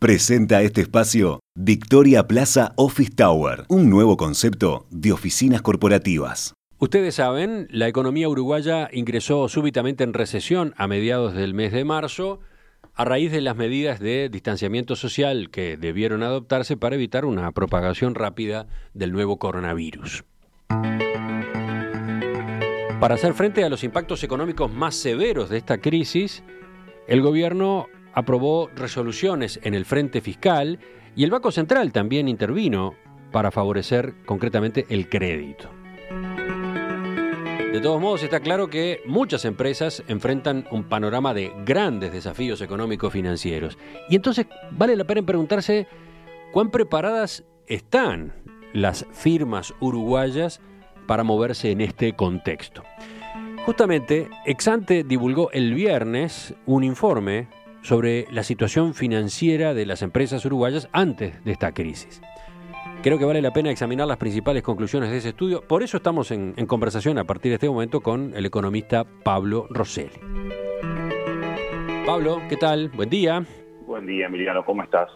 Presenta este espacio Victoria Plaza Office Tower, un nuevo concepto de oficinas corporativas. Ustedes saben, la economía uruguaya ingresó súbitamente en recesión a mediados del mes de marzo a raíz de las medidas de distanciamiento social que debieron adoptarse para evitar una propagación rápida del nuevo coronavirus. Para hacer frente a los impactos económicos más severos de esta crisis, el gobierno aprobó resoluciones en el frente fiscal y el Banco Central también intervino para favorecer concretamente el crédito. De todos modos, está claro que muchas empresas enfrentan un panorama de grandes desafíos económicos financieros. Y entonces vale la pena preguntarse cuán preparadas están las firmas uruguayas para moverse en este contexto. Justamente, Exante divulgó el viernes un informe sobre la situación financiera de las empresas uruguayas antes de esta crisis. Creo que vale la pena examinar las principales conclusiones de ese estudio. Por eso estamos en, conversación a partir de este momento con el economista Pablo Rosselli. Pablo, ¿qué tal? Buen día. Buen día, Emiliano, ¿cómo estás?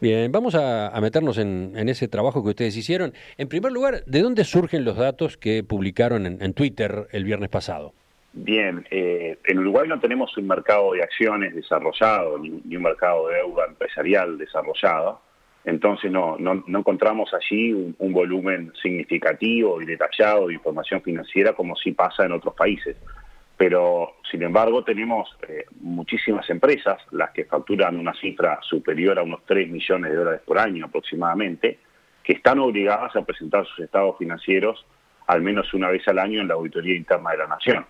Bien, vamos a, meternos en, ese trabajo que ustedes hicieron. En primer lugar, ¿de dónde surgen los datos que publicaron en, Twitter el viernes pasado? Bien, eh, en Uruguay no tenemos un mercado de acciones desarrollado, ni, un mercado de deuda empresarial desarrollado, entonces no, no, encontramos allí un, volumen significativo y detallado de información financiera como sí pasa en otros países pero sin embargo tenemos eh, muchísimas empresas, las que facturan una cifra superior a unos 3 millones de dólares por año aproximadamente, que están obligadas a presentar sus estados financieros al menos una vez al año en la auditoría interna de la Nación.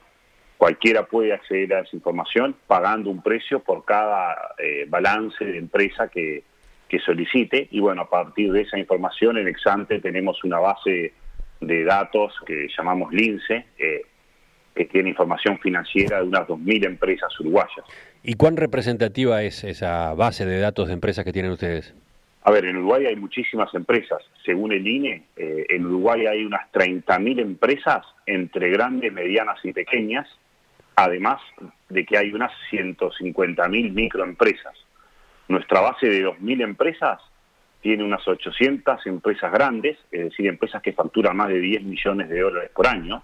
Cualquiera puede acceder a esa información pagando un precio por cada eh, balance de empresa que, que solicite y bueno, a partir de esa información en Exante tenemos una base de datos que llamamos LINCE, eh, que tiene información financiera de unas 2.000 empresas uruguayas. ¿Y cuán representativa es esa base de datos de empresas que tienen ustedes? A ver, en Uruguay hay muchísimas empresas. Según el INE, eh, en Uruguay hay unas 30.000 empresas entre grandes, medianas y pequeñas, además de que hay unas 150.000 microempresas. Nuestra base de 2.000 empresas tiene unas 800 empresas grandes, es decir, empresas que facturan más de 10 millones de dólares por año,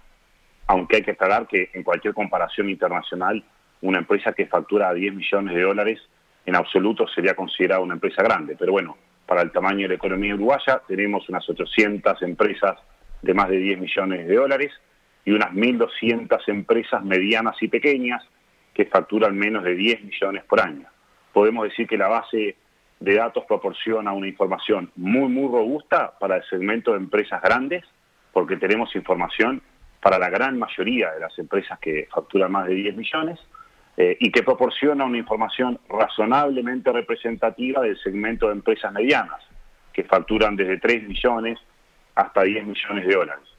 aunque hay que aclarar que en cualquier comparación internacional, una empresa que factura 10 millones de dólares en absoluto sería considerada una empresa grande. Pero bueno, para el tamaño de la economía uruguaya tenemos unas 800 empresas de más de 10 millones de dólares y unas 1.200 empresas medianas y pequeñas que facturan menos de 10 millones por año. Podemos decir que la base de datos proporciona una información muy, muy robusta para el segmento de empresas grandes, porque tenemos información para la gran mayoría de las empresas que facturan más de 10 millones eh, y que proporciona una información razonablemente representativa del segmento de empresas medianas, que facturan desde 3 millones hasta 10 millones de dólares.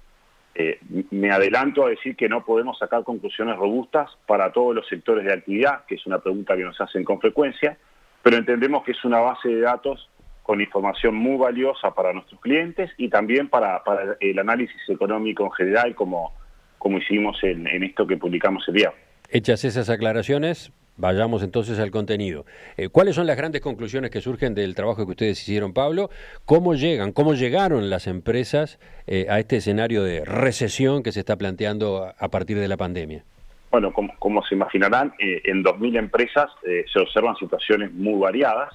Eh, me adelanto a decir que no podemos sacar conclusiones robustas para todos los sectores de actividad, que es una pregunta que nos hacen con frecuencia, pero entendemos que es una base de datos con información muy valiosa para nuestros clientes y también para, el análisis económico en general, como, como hicimos en, esto que publicamos el día. Hechas esas aclaraciones, vayamos entonces al contenido. Eh, ¿Cuáles son las grandes conclusiones que surgen del trabajo que ustedes hicieron, Pablo? ¿Cómo llegan, cómo llegaron las empresas eh, a este escenario de recesión que se está planteando a partir de la pandemia? Bueno, como, se imaginarán, eh, en 2.000 empresas se observan situaciones muy variadas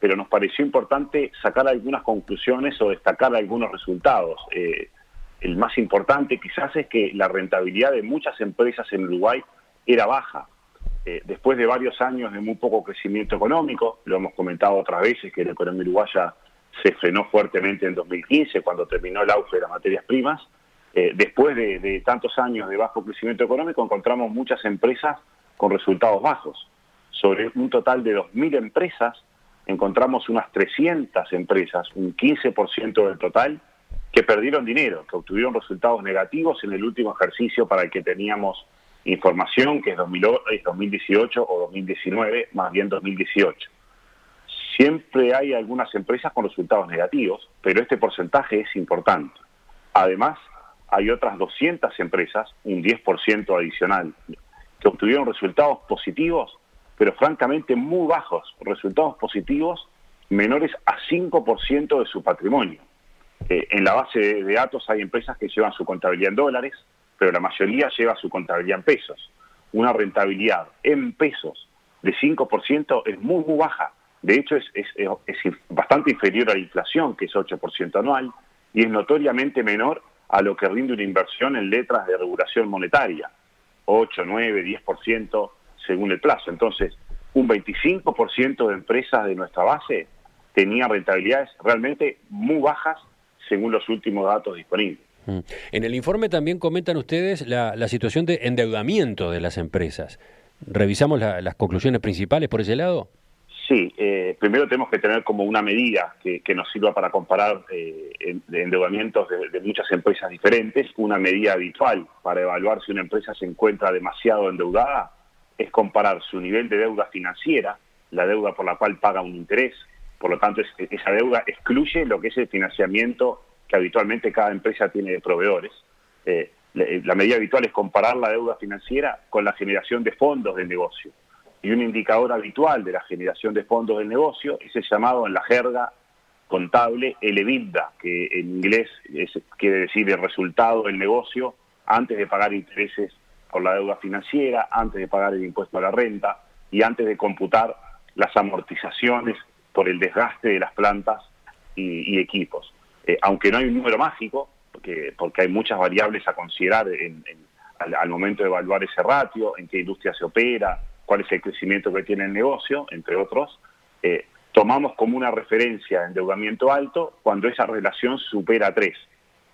pero nos pareció importante sacar algunas conclusiones o destacar algunos resultados. Eh, el más importante quizás es que la rentabilidad de muchas empresas en Uruguay era baja. Eh, después de varios años de muy poco crecimiento económico, lo hemos comentado otras veces que la economía uruguaya se frenó fuertemente en 2015 cuando terminó el auge de las materias primas, eh, después de, de tantos años de bajo crecimiento económico encontramos muchas empresas con resultados bajos. Sobre un total de 2.000 empresas, encontramos unas 300 empresas, un 15% del total, que perdieron dinero, que obtuvieron resultados negativos en el último ejercicio para el que teníamos información, que es 2018 o 2019, más bien 2018. Siempre hay algunas empresas con resultados negativos, pero este porcentaje es importante. Además, hay otras 200 empresas, un 10% adicional, que obtuvieron resultados positivos pero francamente muy bajos, resultados positivos menores a 5% de su patrimonio. Eh, en la base de, datos hay empresas que llevan su contabilidad en dólares, pero la mayoría lleva su contabilidad en pesos. Una rentabilidad en pesos de 5% es muy, muy baja. De hecho, es, es, bastante inferior a la inflación, que es 8% anual, y es notoriamente menor a lo que rinde una inversión en letras de regulación monetaria, 8, 9, 10% según el plazo. Entonces, un 25% de empresas de nuestra base tenían rentabilidades realmente muy bajas según los últimos datos disponibles. Mm. En el informe también comentan ustedes la, situación de endeudamiento de las empresas. ¿Revisamos las conclusiones principales por ese lado? Sí, eh, primero tenemos que tener como una medida que, nos sirva para comparar eh, endeudamientos de, muchas empresas diferentes. Una medida habitual para evaluar si una empresa se encuentra demasiado endeudada es comparar su nivel de deuda financiera, la deuda por la cual paga un interés, por lo tanto esa deuda excluye lo que es el financiamiento que habitualmente cada empresa tiene de proveedores. Eh, la medida habitual es comparar la deuda financiera con la generación de fondos del negocio y un indicador habitual de la generación de fondos del negocio es el llamado en la jerga contable el EBITDA, que en inglés quiere decir el resultado del negocio antes de pagar intereses por la deuda financiera, antes de pagar el impuesto a la renta y antes de computar las amortizaciones por el desgaste de las plantas y, equipos. Eh, aunque no hay un número mágico, porque, porque hay muchas variables a considerar al, momento de evaluar ese ratio, en qué industria se opera, cuál es el crecimiento que tiene el negocio, entre otros, eh, tomamos como una referencia endeudamiento alto cuando esa relación supera tres.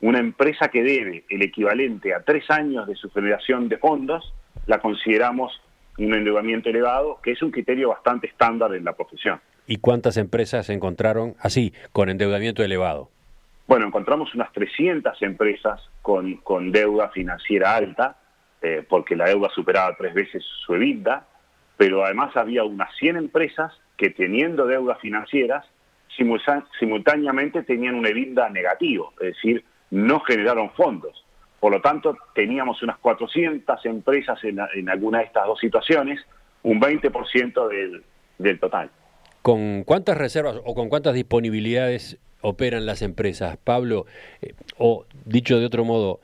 Una empresa que debe el equivalente a tres años de su generación de fondos, la consideramos un endeudamiento elevado, que es un criterio bastante estándar en la profesión. ¿Y cuántas empresas se encontraron así, con endeudamiento elevado? Bueno, encontramos unas 300 empresas con, deuda financiera alta, eh, porque la deuda superaba tres veces su EBITDA, pero además había unas 100 empresas que teniendo deudas financieras simultáneamente tenían un EBITDA negativo, es decir, no generaron fondos. Por lo tanto, teníamos unas 400 empresas en, alguna de estas dos situaciones, un 20% del, del total. ¿Con cuántas reservas o con cuántas disponibilidades operan las empresas, Pablo? Eh, o dicho de otro modo,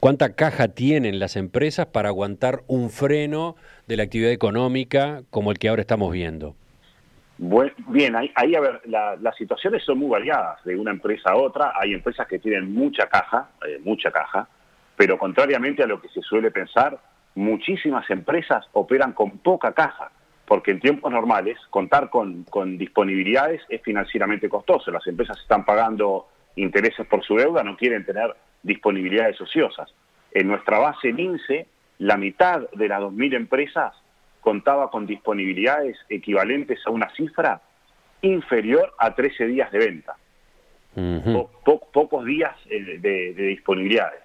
¿cuánta caja tienen las empresas para aguantar un freno de la actividad económica como el que ahora estamos viendo? bien, ahí, a ver, las situaciones son muy variadas de una empresa a otra. Hay empresas que tienen mucha caja, eh, mucha caja, pero contrariamente a lo que se suele pensar, muchísimas empresas operan con poca caja, porque en tiempos normales contar con, con disponibilidades es financieramente costoso. Las empresas están pagando intereses por su deuda, no quieren tener disponibilidades ociosas. En nuestra base el INSE, la mitad de las 2.000 empresas contaba con disponibilidades equivalentes a una cifra inferior a 13 días de venta. pocos días eh, de, disponibilidades.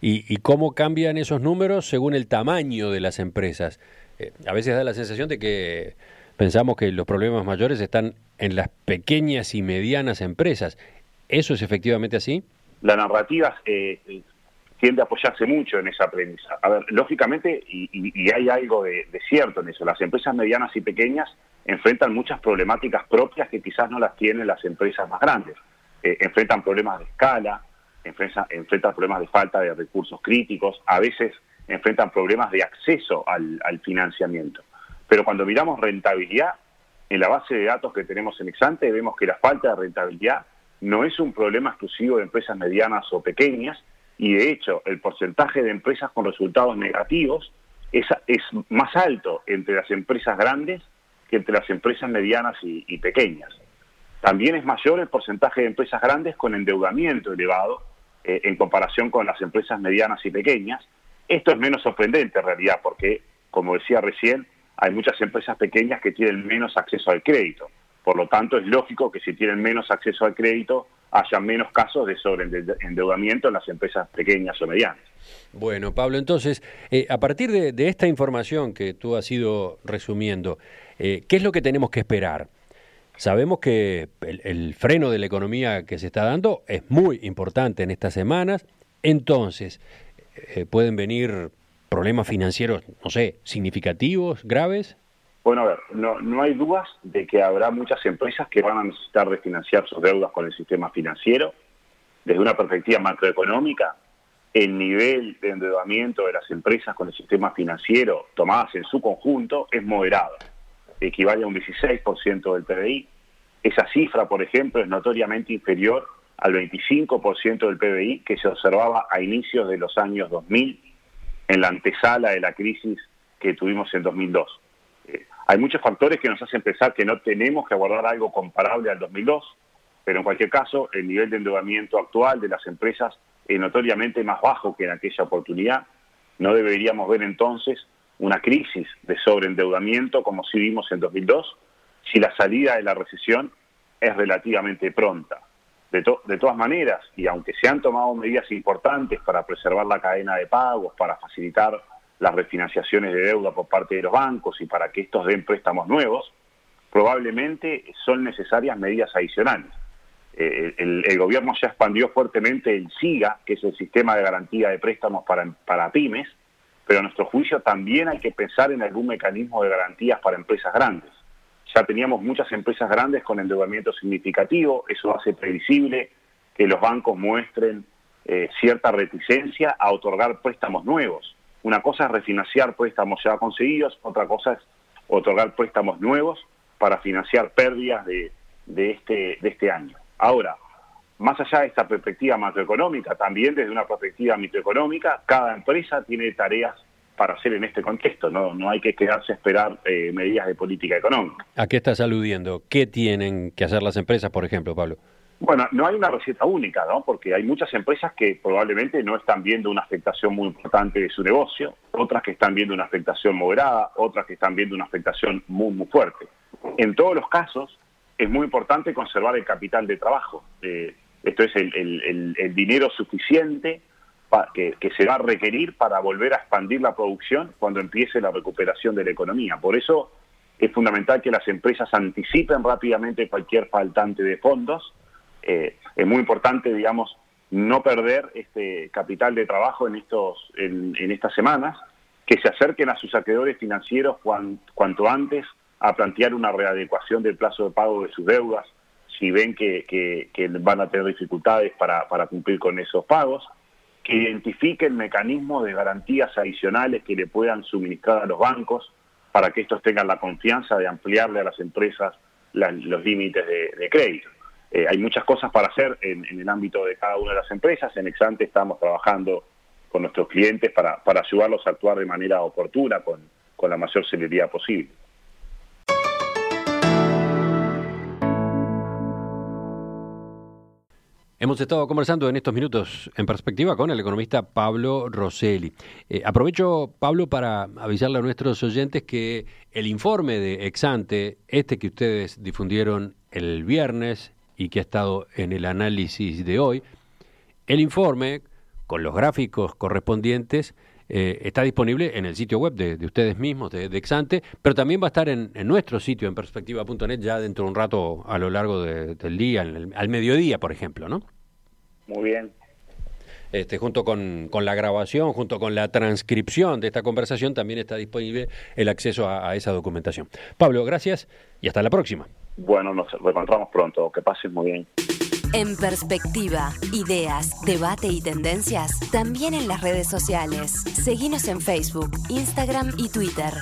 ¿Y, cómo cambian esos números según el tamaño de las empresas? Eh, a veces da la sensación de que pensamos que los problemas mayores están en las pequeñas y medianas empresas. ¿Eso es efectivamente así? La narrativa eh, tiende a apoyarse mucho en esa premisa. A ver, lógicamente, y, hay algo de, cierto en eso, las empresas medianas y pequeñas enfrentan muchas problemáticas propias que quizás no las tienen las empresas más grandes. Eh, enfrentan problemas de escala, enfrentan, enfrentan problemas de falta de recursos críticos, a veces enfrentan problemas de acceso al, financiamiento. Pero cuando miramos rentabilidad, en la base de datos que tenemos en Exante vemos que la falta de rentabilidad no es un problema exclusivo de empresas medianas o pequeñas, y de hecho el porcentaje de empresas con resultados negativos es, es más alto entre las empresas grandes que entre las empresas medianas y, pequeñas. También es mayor el porcentaje de empresas grandes con endeudamiento elevado eh, en comparación con las empresas medianas y pequeñas. Esto es menos sorprendente en realidad porque, como decía recién, hay muchas empresas pequeñas que tienen menos acceso al crédito. Por lo tanto, es lógico que si tienen menos acceso al crédito, haya menos casos de sobreendeudamiento en las empresas pequeñas o medianas. Bueno, Pablo, entonces, eh, a partir de, esta información que tú has ido resumiendo, eh, ¿qué es lo que tenemos que esperar? Sabemos que el, freno de la economía que se está dando es muy importante en estas semanas, entonces, eh, ¿pueden venir problemas financieros, no sé, significativos, graves? Bueno, a ver, no, no hay dudas de que habrá muchas empresas que van a necesitar refinanciar sus deudas con el sistema financiero. Desde una perspectiva macroeconómica, el nivel de endeudamiento de las empresas con el sistema financiero tomadas en su conjunto es moderado. Equivale a un 16% del PBI. Esa cifra, por ejemplo, es notoriamente inferior al 25% del PBI que se observaba a inicios de los años 2000 en la antesala de la crisis que tuvimos en 2002. Hay muchos factores que nos hacen pensar que no tenemos que abordar algo comparable al 2002, pero en cualquier caso el nivel de endeudamiento actual de las empresas es notoriamente más bajo que en aquella oportunidad. No deberíamos ver entonces una crisis de sobreendeudamiento como si vimos en 2002, si la salida de la recesión es relativamente pronta. De, todas maneras, y aunque se han tomado medidas importantes para preservar la cadena de pagos, para facilitar las refinanciaciones de deuda por parte de los bancos y para que estos den préstamos nuevos, probablemente son necesarias medidas adicionales. Eh, el, gobierno ya expandió fuertemente el SIGA, que es el sistema de garantía de préstamos para, para pymes, pero a nuestro juicio también hay que pensar en algún mecanismo de garantías para empresas grandes. Ya teníamos muchas empresas grandes con endeudamiento significativo, eso hace previsible que los bancos muestren eh, cierta reticencia a otorgar préstamos nuevos. Una cosa es refinanciar préstamos ya conseguidos, otra cosa es otorgar préstamos nuevos para financiar pérdidas de, este, de este año. Ahora, más allá de esta perspectiva macroeconómica, también desde una perspectiva microeconómica, cada empresa tiene tareas para hacer en este contexto. No, no hay que quedarse a esperar eh, medidas de política económica. ¿A qué estás aludiendo? ¿Qué tienen que hacer las empresas, por ejemplo, Pablo? Bueno, no hay una receta única, ¿no? Porque hay muchas empresas que probablemente no están viendo una afectación muy importante de su negocio, otras que están viendo una afectación moderada, otras que están viendo una afectación muy, muy fuerte. En todos los casos, es muy importante conservar el capital de trabajo. Eh, esto es el, dinero suficiente que, se va a requerir para volver a expandir la producción cuando empiece la recuperación de la economía. Por eso es fundamental que las empresas anticipen rápidamente cualquier faltante de fondos eh, es muy importante, digamos, no perder este capital de trabajo en, estos, en, estas semanas, que se acerquen a sus acreedores financieros cuanto antes a plantear una readecuación del plazo de pago de sus deudas, si ven que, van a tener dificultades para, cumplir con esos pagos, que identifiquen mecanismos de garantías adicionales que le puedan suministrar a los bancos para que estos tengan la confianza de ampliarle a las empresas los límites de crédito. Eh, hay muchas cosas para hacer en, el ámbito de cada una de las empresas. En Exante estamos trabajando con nuestros clientes para, ayudarlos a actuar de manera oportuna, con, con la mayor celeridad posible. Hemos estado conversando en estos minutos en perspectiva con el economista Pablo Rosselli. Eh, aprovecho, Pablo, para avisarle a nuestros oyentes que el informe de Exante, este que ustedes difundieron el viernes y que ha estado en el análisis de hoy. El informe, con los gráficos correspondientes, eh, está disponible en el sitio web de, ustedes mismos, de, Exante, pero también va a estar en, nuestro sitio, en perspectiva.net, ya dentro de un rato a lo largo del día, al mediodía, por ejemplo, ¿no? Muy bien. Este, junto con, la grabación, junto con la transcripción de esta conversación, también está disponible el acceso a esa documentación. Pablo, gracias y hasta la próxima. Bueno, nos reencontramos pronto. Que pases muy bien. En perspectiva, ideas, debate y tendencias, también en las redes sociales. Seguimos en Facebook, Instagram y Twitter.